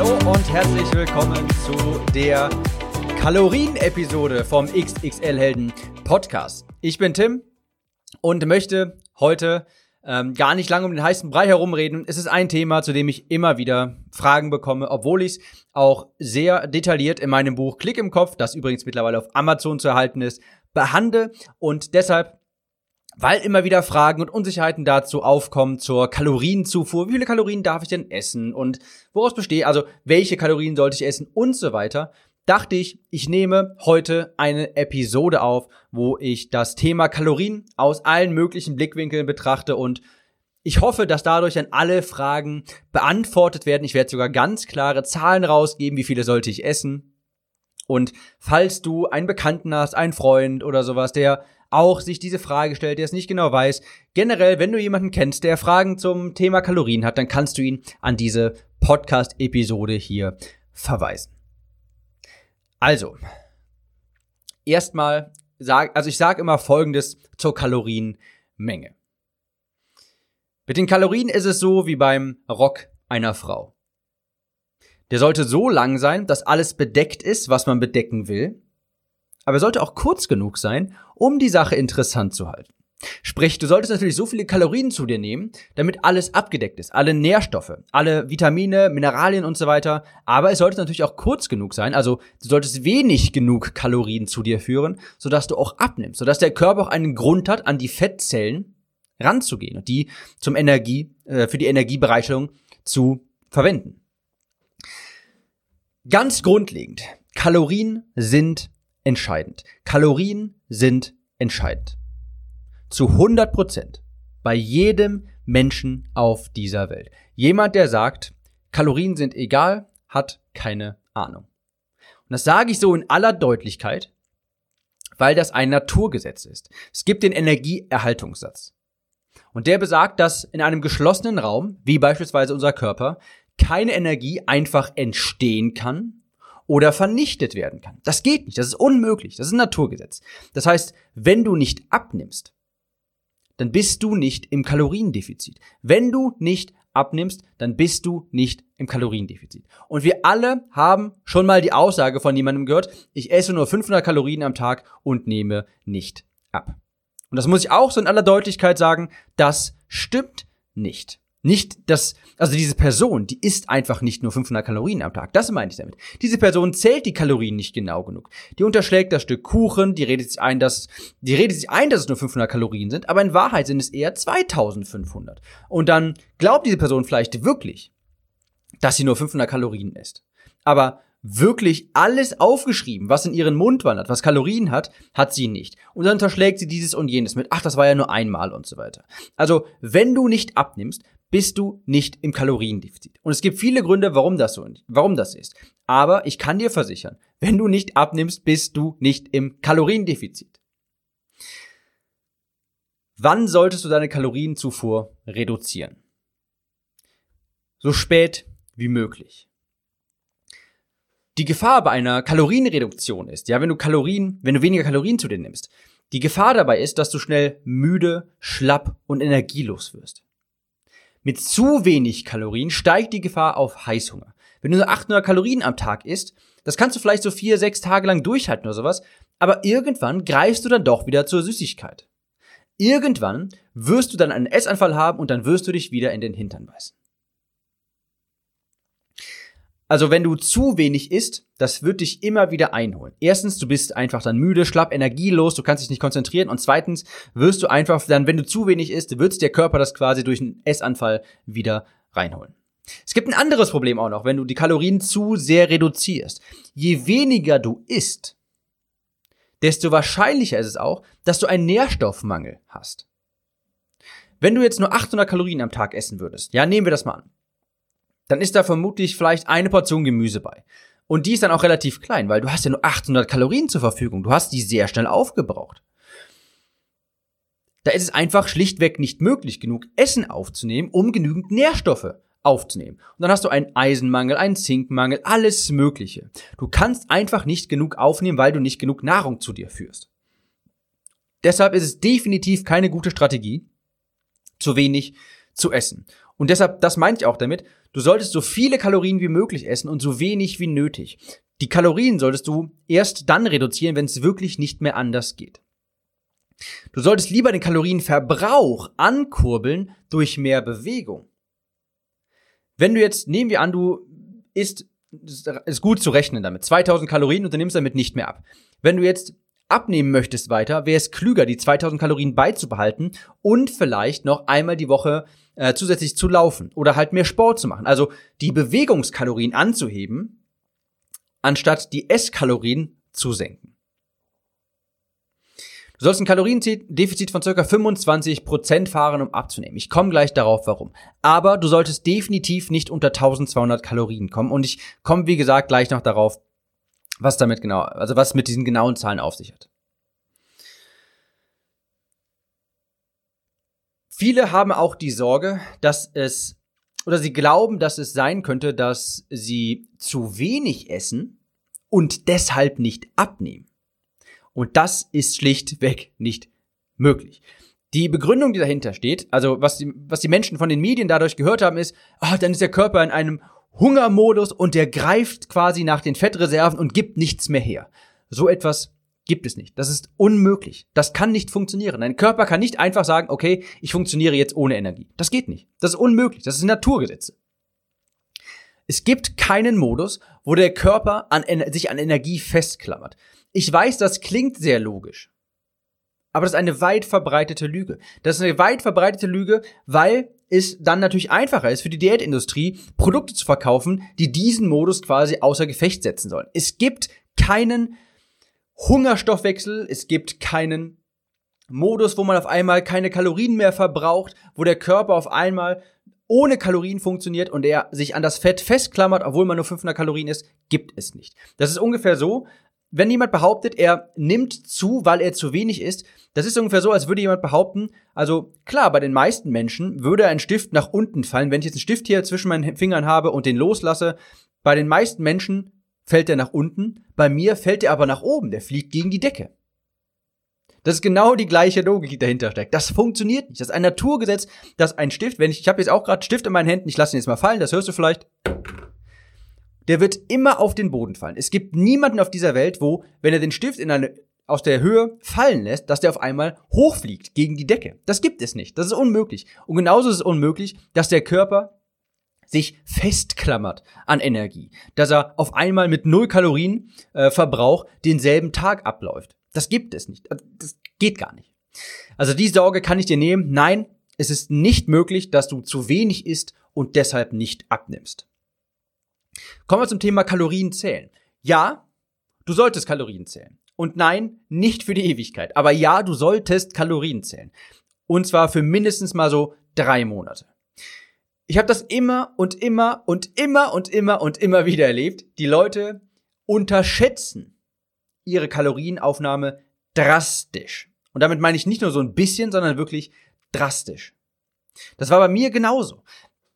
Hallo und herzlich willkommen zu der Kalorien-Episode vom XXL Helden Podcast. Ich bin Tim und möchte heute ähm, gar nicht lange um den heißen Brei herumreden. Es ist ein Thema, zu dem ich immer wieder Fragen bekomme, obwohl ich es auch sehr detailliert in meinem Buch Klick im Kopf, das übrigens mittlerweile auf Amazon zu erhalten ist, behandle und deshalb weil immer wieder Fragen und Unsicherheiten dazu aufkommen zur Kalorienzufuhr. Wie viele Kalorien darf ich denn essen und woraus bestehe, also welche Kalorien sollte ich essen und so weiter dachte ich, ich nehme heute eine Episode auf, wo ich das Thema Kalorien aus allen möglichen Blickwinkeln betrachte und ich hoffe, dass dadurch dann alle Fragen beantwortet werden. Ich werde sogar ganz klare Zahlen rausgeben, wie viele sollte ich essen. Und falls du einen Bekannten hast, einen Freund oder sowas, der auch sich diese Frage stellt, der es nicht genau weiß, generell, wenn du jemanden kennst, der Fragen zum Thema Kalorien hat, dann kannst du ihn an diese Podcast-Episode hier verweisen. Also, erstmal sag, also ich sage immer Folgendes zur Kalorienmenge. Mit den Kalorien ist es so wie beim Rock einer Frau. Der sollte so lang sein, dass alles bedeckt ist, was man bedecken will, aber er sollte auch kurz genug sein, um die Sache interessant zu halten. Sprich, du solltest natürlich so viele Kalorien zu dir nehmen, damit alles abgedeckt ist, alle Nährstoffe, alle Vitamine, Mineralien und so weiter. Aber es sollte natürlich auch kurz genug sein, also du solltest wenig genug Kalorien zu dir führen, sodass du auch abnimmst, sodass der Körper auch einen Grund hat, an die Fettzellen ranzugehen und die zum Energie, äh, für die Energiebereitstellung zu verwenden. Ganz grundlegend, Kalorien sind entscheidend. Kalorien sind entscheidend zu 100 Prozent bei jedem Menschen auf dieser Welt. Jemand, der sagt, Kalorien sind egal, hat keine Ahnung. Und das sage ich so in aller Deutlichkeit, weil das ein Naturgesetz ist. Es gibt den Energieerhaltungssatz. Und der besagt, dass in einem geschlossenen Raum, wie beispielsweise unser Körper, keine Energie einfach entstehen kann oder vernichtet werden kann. Das geht nicht, das ist unmöglich, das ist ein Naturgesetz. Das heißt, wenn du nicht abnimmst, dann bist du nicht im Kaloriendefizit. Wenn du nicht abnimmst, dann bist du nicht im Kaloriendefizit. Und wir alle haben schon mal die Aussage von jemandem gehört, ich esse nur 500 Kalorien am Tag und nehme nicht ab. Und das muss ich auch so in aller Deutlichkeit sagen, das stimmt nicht. Nicht das, also diese Person, die isst einfach nicht nur 500 Kalorien am Tag. Das meine ich damit. Diese Person zählt die Kalorien nicht genau genug. Die unterschlägt das Stück Kuchen, die redet sich ein, dass, die redet sich ein, dass es nur 500 Kalorien sind, aber in Wahrheit sind es eher 2500. Und dann glaubt diese Person vielleicht wirklich, dass sie nur 500 Kalorien isst. Aber wirklich alles aufgeschrieben, was in ihren Mund wandert, was Kalorien hat, hat sie nicht. Und dann unterschlägt sie dieses und jenes mit, ach, das war ja nur einmal und so weiter. Also, wenn du nicht abnimmst, bist du nicht im Kaloriendefizit. Und es gibt viele Gründe, warum das so, warum das ist. Aber ich kann dir versichern, wenn du nicht abnimmst, bist du nicht im Kaloriendefizit. Wann solltest du deine Kalorienzufuhr reduzieren? So spät wie möglich. Die Gefahr bei einer Kalorienreduktion ist, ja, wenn du Kalorien, wenn du weniger Kalorien zu dir nimmst, die Gefahr dabei ist, dass du schnell müde, schlapp und energielos wirst. Mit zu wenig Kalorien steigt die Gefahr auf Heißhunger. Wenn du nur 800 Kalorien am Tag isst, das kannst du vielleicht so vier, sechs Tage lang durchhalten oder sowas, aber irgendwann greifst du dann doch wieder zur Süßigkeit. Irgendwann wirst du dann einen Essanfall haben und dann wirst du dich wieder in den Hintern beißen. Also wenn du zu wenig isst, das wird dich immer wieder einholen. Erstens, du bist einfach dann müde, schlapp, energielos, du kannst dich nicht konzentrieren. Und zweitens, wirst du einfach dann, wenn du zu wenig isst, wird der Körper das quasi durch einen Essanfall wieder reinholen. Es gibt ein anderes Problem auch noch, wenn du die Kalorien zu sehr reduzierst. Je weniger du isst, desto wahrscheinlicher ist es auch, dass du einen Nährstoffmangel hast. Wenn du jetzt nur 800 Kalorien am Tag essen würdest, ja, nehmen wir das mal an dann ist da vermutlich vielleicht eine Portion Gemüse bei. Und die ist dann auch relativ klein, weil du hast ja nur 800 Kalorien zur Verfügung. Du hast die sehr schnell aufgebraucht. Da ist es einfach schlichtweg nicht möglich, genug Essen aufzunehmen, um genügend Nährstoffe aufzunehmen. Und dann hast du einen Eisenmangel, einen Zinkmangel, alles Mögliche. Du kannst einfach nicht genug aufnehmen, weil du nicht genug Nahrung zu dir führst. Deshalb ist es definitiv keine gute Strategie, zu wenig zu essen. Und deshalb, das meinte ich auch damit, du solltest so viele Kalorien wie möglich essen und so wenig wie nötig. Die Kalorien solltest du erst dann reduzieren, wenn es wirklich nicht mehr anders geht. Du solltest lieber den Kalorienverbrauch ankurbeln durch mehr Bewegung. Wenn du jetzt, nehmen wir an, du isst, ist gut zu rechnen damit, 2000 Kalorien und du nimmst damit nicht mehr ab. Wenn du jetzt abnehmen möchtest weiter, wäre es klüger, die 2000 Kalorien beizubehalten und vielleicht noch einmal die Woche äh, zusätzlich zu laufen oder halt mehr Sport zu machen. Also die Bewegungskalorien anzuheben, anstatt die Esskalorien zu senken. Du sollst ein Kaloriendefizit von ca. 25% fahren, um abzunehmen. Ich komme gleich darauf, warum. Aber du solltest definitiv nicht unter 1200 Kalorien kommen. Und ich komme, wie gesagt, gleich noch darauf, was damit genau, also was mit diesen genauen Zahlen auf sich hat. Viele haben auch die Sorge, dass es, oder sie glauben, dass es sein könnte, dass sie zu wenig essen und deshalb nicht abnehmen. Und das ist schlichtweg nicht möglich. Die Begründung, die dahinter steht, also was die, was die Menschen von den Medien dadurch gehört haben, ist, ah, dann ist der Körper in einem Hungermodus und der greift quasi nach den Fettreserven und gibt nichts mehr her. So etwas gibt es nicht. Das ist unmöglich. Das kann nicht funktionieren. Dein Körper kann nicht einfach sagen, okay, ich funktioniere jetzt ohne Energie. Das geht nicht. Das ist unmöglich. Das sind Naturgesetze. Es gibt keinen Modus, wo der Körper an, sich an Energie festklammert. Ich weiß, das klingt sehr logisch. Aber das ist eine weit verbreitete Lüge. Das ist eine weit verbreitete Lüge, weil es dann natürlich einfacher ist für die Diätindustrie, Produkte zu verkaufen, die diesen Modus quasi außer Gefecht setzen sollen. Es gibt keinen Hungerstoffwechsel, es gibt keinen Modus, wo man auf einmal keine Kalorien mehr verbraucht, wo der Körper auf einmal ohne Kalorien funktioniert und er sich an das Fett festklammert, obwohl man nur 500 Kalorien ist, gibt es nicht. Das ist ungefähr so, wenn jemand behauptet, er nimmt zu, weil er zu wenig isst, das ist ungefähr so, als würde jemand behaupten, also klar, bei den meisten Menschen würde ein Stift nach unten fallen. Wenn ich jetzt einen Stift hier zwischen meinen Fingern habe und den loslasse, bei den meisten Menschen fällt er nach unten, bei mir fällt er aber nach oben, der fliegt gegen die Decke. Das ist genau die gleiche Logik, die dahinter steckt. Das funktioniert nicht. Das ist ein Naturgesetz, dass ein Stift, wenn ich, ich habe jetzt auch gerade Stift in meinen Händen, ich lasse ihn jetzt mal fallen, das hörst du vielleicht der wird immer auf den Boden fallen. Es gibt niemanden auf dieser Welt, wo, wenn er den Stift in eine, aus der Höhe fallen lässt, dass der auf einmal hochfliegt gegen die Decke. Das gibt es nicht. Das ist unmöglich. Und genauso ist es unmöglich, dass der Körper sich festklammert an Energie, dass er auf einmal mit null Kalorien äh, Verbrauch denselben Tag abläuft. Das gibt es nicht. Das geht gar nicht. Also die Sorge kann ich dir nehmen. Nein, es ist nicht möglich, dass du zu wenig isst und deshalb nicht abnimmst. Kommen wir zum Thema Kalorien zählen. Ja, du solltest Kalorien zählen. Und nein, nicht für die Ewigkeit. Aber ja, du solltest Kalorien zählen. Und zwar für mindestens mal so drei Monate. Ich habe das immer und immer und immer und immer und immer wieder erlebt. Die Leute unterschätzen ihre Kalorienaufnahme drastisch. Und damit meine ich nicht nur so ein bisschen, sondern wirklich drastisch. Das war bei mir genauso.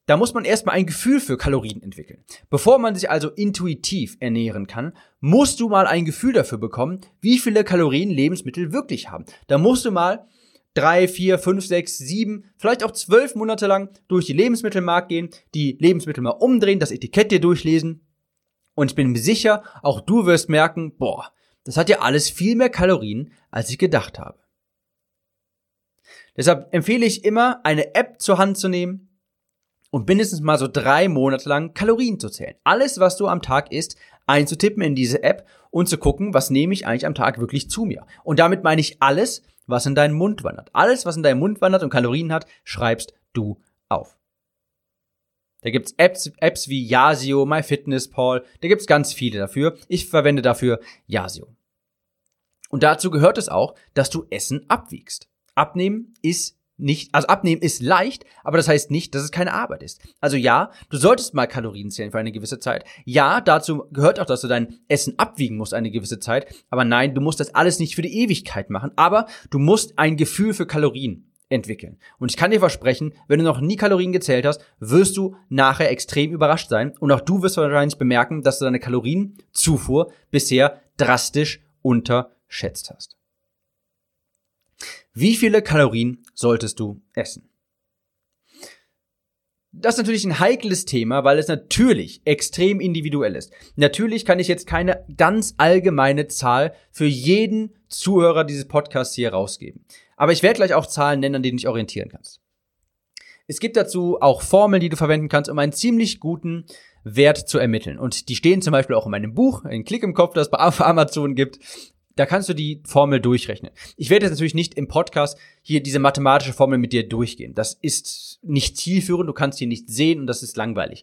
Da muss man erstmal ein Gefühl für Kalorien entwickeln. Bevor man sich also intuitiv ernähren kann, musst du mal ein Gefühl dafür bekommen, wie viele Kalorien Lebensmittel wirklich haben. Da musst du mal drei, vier, fünf, sechs, sieben, vielleicht auch zwölf Monate lang durch die Lebensmittelmarkt gehen, die Lebensmittel mal umdrehen, das Etikett dir durchlesen. Und ich bin mir sicher, auch du wirst merken, boah, das hat ja alles viel mehr Kalorien, als ich gedacht habe. Deshalb empfehle ich immer, eine App zur Hand zu nehmen, und mindestens mal so drei Monate lang Kalorien zu zählen. Alles, was du am Tag isst, einzutippen in diese App und zu gucken, was nehme ich eigentlich am Tag wirklich zu mir. Und damit meine ich alles, was in deinen Mund wandert. Alles, was in deinen Mund wandert und Kalorien hat, schreibst du auf. Da gibt's Apps, Apps wie Yasio, MyFitnessPal, da gibt's ganz viele dafür. Ich verwende dafür Yasio. Und dazu gehört es auch, dass du Essen abwiegst. Abnehmen ist nicht, also abnehmen ist leicht, aber das heißt nicht, dass es keine Arbeit ist. Also ja, du solltest mal Kalorien zählen für eine gewisse Zeit. Ja, dazu gehört auch, dass du dein Essen abwiegen musst eine gewisse Zeit. Aber nein, du musst das alles nicht für die Ewigkeit machen. Aber du musst ein Gefühl für Kalorien entwickeln. Und ich kann dir versprechen, wenn du noch nie Kalorien gezählt hast, wirst du nachher extrem überrascht sein. Und auch du wirst wahrscheinlich bemerken, dass du deine Kalorienzufuhr bisher drastisch unterschätzt hast. Wie viele Kalorien solltest du essen? Das ist natürlich ein heikles Thema, weil es natürlich extrem individuell ist. Natürlich kann ich jetzt keine ganz allgemeine Zahl für jeden Zuhörer dieses Podcasts hier rausgeben. Aber ich werde gleich auch Zahlen nennen, an denen ich orientieren kannst. Es gibt dazu auch Formeln, die du verwenden kannst, um einen ziemlich guten Wert zu ermitteln. Und die stehen zum Beispiel auch in meinem Buch, ein Klick im Kopf, das es bei Amazon gibt. Da kannst du die Formel durchrechnen. Ich werde jetzt natürlich nicht im Podcast hier diese mathematische Formel mit dir durchgehen. Das ist nicht zielführend, du kannst hier nicht sehen und das ist langweilig.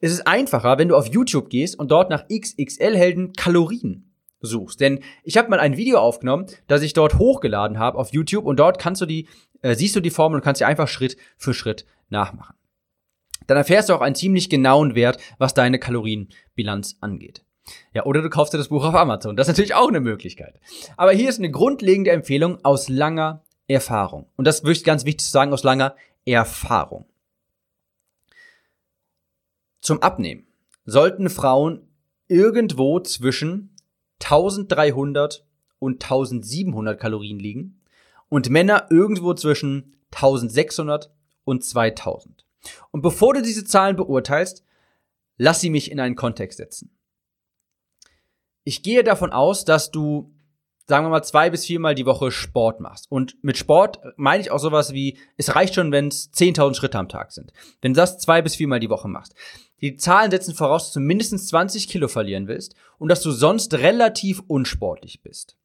Es ist einfacher, wenn du auf YouTube gehst und dort nach XXL-Helden Kalorien suchst. Denn ich habe mal ein Video aufgenommen, das ich dort hochgeladen habe auf YouTube und dort kannst du die, äh, siehst du die Formel und kannst sie einfach Schritt für Schritt nachmachen. Dann erfährst du auch einen ziemlich genauen Wert, was deine Kalorienbilanz angeht. Ja, oder du kaufst dir das Buch auf Amazon. Das ist natürlich auch eine Möglichkeit. Aber hier ist eine grundlegende Empfehlung aus langer Erfahrung. Und das ist ganz wichtig zu sagen, aus langer Erfahrung. Zum Abnehmen sollten Frauen irgendwo zwischen 1300 und 1700 Kalorien liegen und Männer irgendwo zwischen 1600 und 2000. Und bevor du diese Zahlen beurteilst, lass sie mich in einen Kontext setzen ich gehe davon aus, dass du, sagen wir mal, zwei bis viermal die Woche Sport machst. Und mit Sport meine ich auch sowas wie, es reicht schon, wenn es 10.000 Schritte am Tag sind. Wenn du das zwei bis viermal die Woche machst. Die Zahlen setzen voraus, dass du mindestens 20 Kilo verlieren willst und dass du sonst relativ unsportlich bist.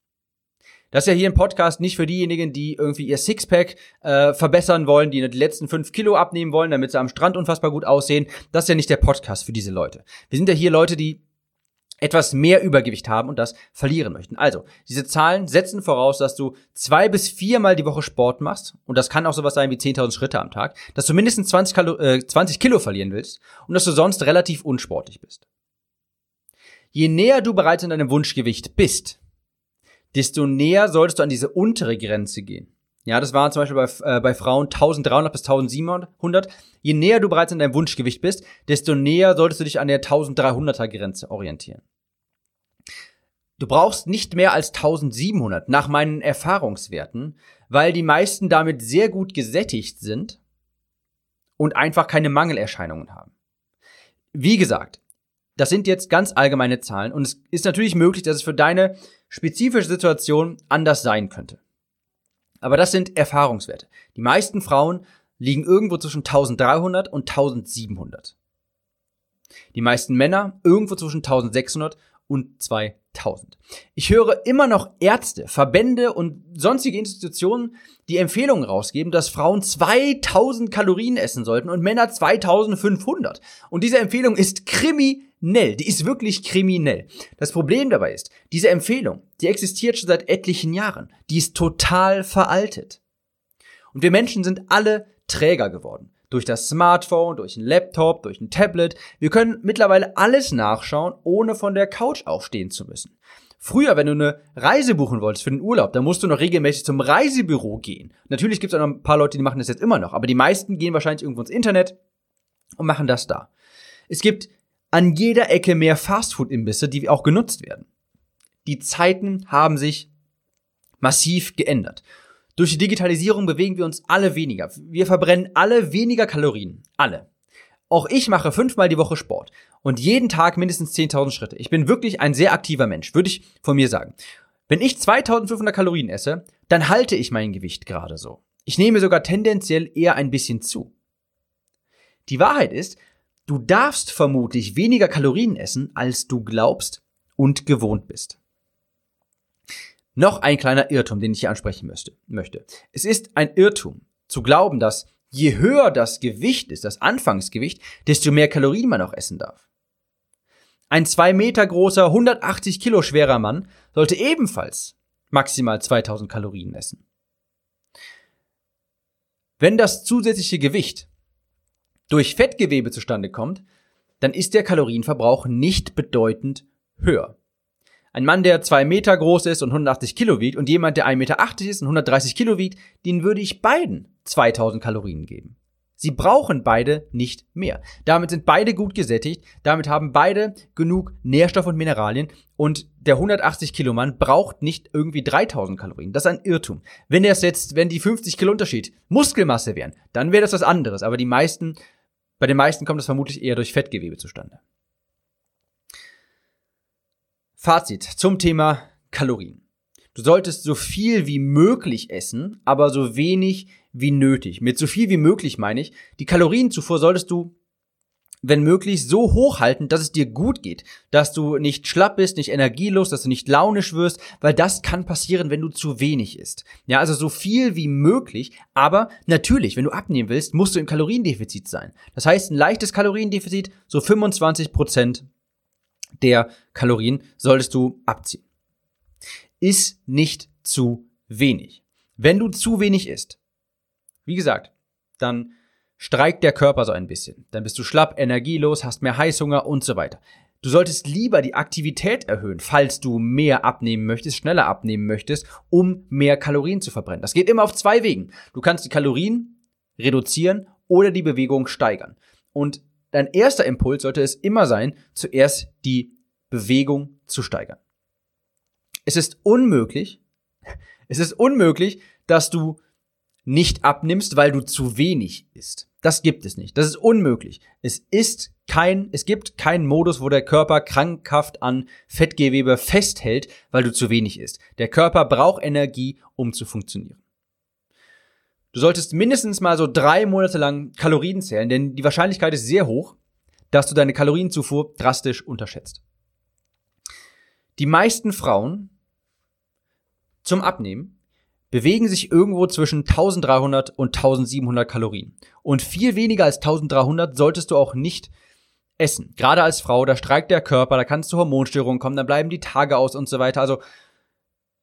Das ist ja hier im Podcast nicht für diejenigen, die irgendwie ihr Sixpack äh, verbessern wollen, die die letzten fünf Kilo abnehmen wollen, damit sie am Strand unfassbar gut aussehen. Das ist ja nicht der Podcast für diese Leute. Wir sind ja hier Leute, die etwas mehr Übergewicht haben und das verlieren möchten. Also, diese Zahlen setzen voraus, dass du zwei bis viermal die Woche Sport machst und das kann auch sowas sein wie 10.000 Schritte am Tag, dass du mindestens 20, Kalo äh, 20 Kilo verlieren willst und dass du sonst relativ unsportlich bist. Je näher du bereits in deinem Wunschgewicht bist, desto näher solltest du an diese untere Grenze gehen. Ja, das waren zum Beispiel bei, äh, bei Frauen 1300 bis 1700. Je näher du bereits an deinem Wunschgewicht bist, desto näher solltest du dich an der 1300er Grenze orientieren. Du brauchst nicht mehr als 1700 nach meinen Erfahrungswerten, weil die meisten damit sehr gut gesättigt sind und einfach keine Mangelerscheinungen haben. Wie gesagt, das sind jetzt ganz allgemeine Zahlen und es ist natürlich möglich, dass es für deine spezifische Situation anders sein könnte. Aber das sind Erfahrungswerte. Die meisten Frauen liegen irgendwo zwischen 1300 und 1700. Die meisten Männer irgendwo zwischen 1600 und 2000. Ich höre immer noch Ärzte, Verbände und sonstige Institutionen, die Empfehlungen rausgeben, dass Frauen 2000 Kalorien essen sollten und Männer 2500. Und diese Empfehlung ist kriminell. Die ist wirklich kriminell. Das Problem dabei ist, diese Empfehlung, die existiert schon seit etlichen Jahren. Die ist total veraltet. Und wir Menschen sind alle träger geworden durch das Smartphone, durch ein Laptop, durch ein Tablet. Wir können mittlerweile alles nachschauen, ohne von der Couch aufstehen zu müssen. Früher, wenn du eine Reise buchen wolltest für den Urlaub, dann musst du noch regelmäßig zum Reisebüro gehen. Natürlich gibt es auch noch ein paar Leute, die machen das jetzt immer noch, aber die meisten gehen wahrscheinlich irgendwo ins Internet und machen das da. Es gibt an jeder Ecke mehr Fastfood-Imbisse, die auch genutzt werden. Die Zeiten haben sich massiv geändert. Durch die Digitalisierung bewegen wir uns alle weniger. Wir verbrennen alle weniger Kalorien. Alle. Auch ich mache fünfmal die Woche Sport und jeden Tag mindestens 10.000 Schritte. Ich bin wirklich ein sehr aktiver Mensch, würde ich von mir sagen. Wenn ich 2500 Kalorien esse, dann halte ich mein Gewicht gerade so. Ich nehme sogar tendenziell eher ein bisschen zu. Die Wahrheit ist, du darfst vermutlich weniger Kalorien essen, als du glaubst und gewohnt bist. Noch ein kleiner Irrtum, den ich hier ansprechen möchte. Es ist ein Irrtum zu glauben, dass je höher das Gewicht ist, das Anfangsgewicht, desto mehr Kalorien man auch essen darf. Ein zwei Meter großer, 180 Kilo schwerer Mann sollte ebenfalls maximal 2000 Kalorien essen. Wenn das zusätzliche Gewicht durch Fettgewebe zustande kommt, dann ist der Kalorienverbrauch nicht bedeutend höher. Ein Mann, der zwei Meter groß ist und 180 Kilo wiegt und jemand, der 1,80 Meter ist und 130 Kilo wiegt, den würde ich beiden 2000 Kalorien geben. Sie brauchen beide nicht mehr. Damit sind beide gut gesättigt, damit haben beide genug Nährstoff und Mineralien und der 180 Kilo Mann braucht nicht irgendwie 3000 Kalorien. Das ist ein Irrtum. Wenn es jetzt, wenn die 50 Kilo Unterschied Muskelmasse wären, dann wäre das was anderes. Aber die meisten, bei den meisten kommt das vermutlich eher durch Fettgewebe zustande. Fazit zum Thema Kalorien. Du solltest so viel wie möglich essen, aber so wenig wie nötig. Mit so viel wie möglich meine ich, die Kalorienzufuhr solltest du, wenn möglich, so hoch halten, dass es dir gut geht, dass du nicht schlapp bist, nicht energielos, dass du nicht launisch wirst, weil das kann passieren, wenn du zu wenig isst. Ja, also so viel wie möglich, aber natürlich, wenn du abnehmen willst, musst du im Kaloriendefizit sein. Das heißt, ein leichtes Kaloriendefizit, so 25 Prozent der Kalorien solltest du abziehen. Ist nicht zu wenig. Wenn du zu wenig isst, wie gesagt, dann streikt der Körper so ein bisschen. Dann bist du schlapp, energielos, hast mehr Heißhunger und so weiter. Du solltest lieber die Aktivität erhöhen, falls du mehr abnehmen möchtest, schneller abnehmen möchtest, um mehr Kalorien zu verbrennen. Das geht immer auf zwei Wegen. Du kannst die Kalorien reduzieren oder die Bewegung steigern. Und dein erster Impuls sollte es immer sein, zuerst die Bewegung zu steigern. Es ist unmöglich, es ist unmöglich, dass du nicht abnimmst, weil du zu wenig isst. Das gibt es nicht. Das ist unmöglich. Es ist kein, es gibt keinen Modus, wo der Körper krankhaft an Fettgewebe festhält, weil du zu wenig isst. Der Körper braucht Energie, um zu funktionieren. Du solltest mindestens mal so drei Monate lang Kalorien zählen, denn die Wahrscheinlichkeit ist sehr hoch, dass du deine Kalorienzufuhr drastisch unterschätzt. Die meisten Frauen zum Abnehmen bewegen sich irgendwo zwischen 1300 und 1700 Kalorien. Und viel weniger als 1300 solltest du auch nicht essen. Gerade als Frau, da streikt der Körper, da kannst du Hormonstörungen kommen, dann bleiben die Tage aus und so weiter. Also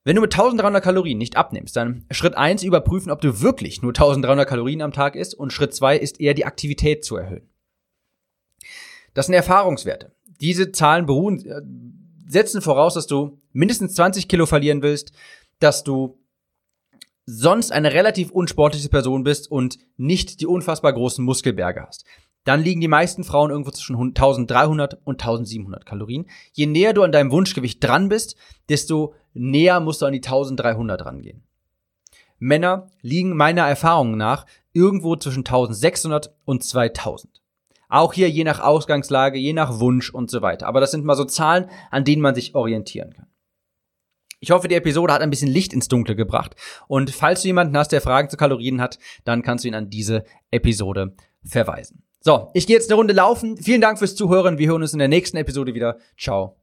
wenn du mit 1300 Kalorien nicht abnimmst, dann Schritt eins überprüfen, ob du wirklich nur 1300 Kalorien am Tag isst und Schritt zwei ist eher die Aktivität zu erhöhen. Das sind Erfahrungswerte. Diese Zahlen beruhen, äh, setzen voraus, dass du mindestens 20 Kilo verlieren willst, dass du sonst eine relativ unsportliche Person bist und nicht die unfassbar großen Muskelberge hast. Dann liegen die meisten Frauen irgendwo zwischen 1300 und 1700 Kalorien. Je näher du an deinem Wunschgewicht dran bist, desto näher musst du an die 1300 rangehen. Männer liegen meiner Erfahrung nach irgendwo zwischen 1600 und 2000. Auch hier je nach Ausgangslage, je nach Wunsch und so weiter. Aber das sind mal so Zahlen, an denen man sich orientieren kann. Ich hoffe, die Episode hat ein bisschen Licht ins Dunkle gebracht. Und falls du jemanden hast, der Fragen zu Kalorien hat, dann kannst du ihn an diese Episode verweisen. So, ich gehe jetzt eine Runde laufen. Vielen Dank fürs Zuhören. Wir hören uns in der nächsten Episode wieder. Ciao